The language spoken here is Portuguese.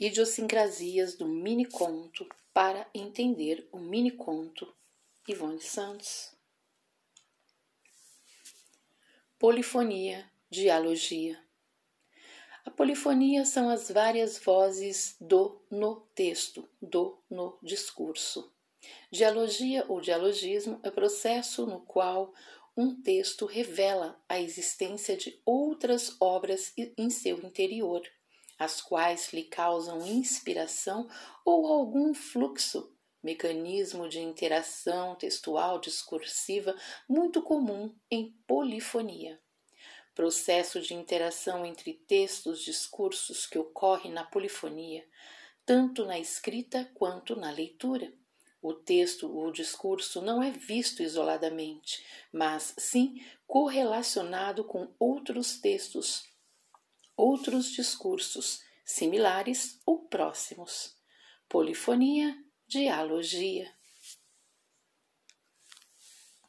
Idiosincrasias do mini-conto para entender o mini-conto. Ivone Santos. Polifonia, dialogia. A polifonia são as várias vozes do no texto, do no discurso. Dialogia ou dialogismo é o processo no qual um texto revela a existência de outras obras em seu interior, as quais lhe causam inspiração ou algum fluxo, mecanismo de interação textual discursiva muito comum em polifonia. Processo de interação entre textos, discursos que ocorre na polifonia, tanto na escrita quanto na leitura. O texto ou o discurso não é visto isoladamente, mas sim correlacionado com outros textos, outros discursos, similares ou próximos. Polifonia, dialogia.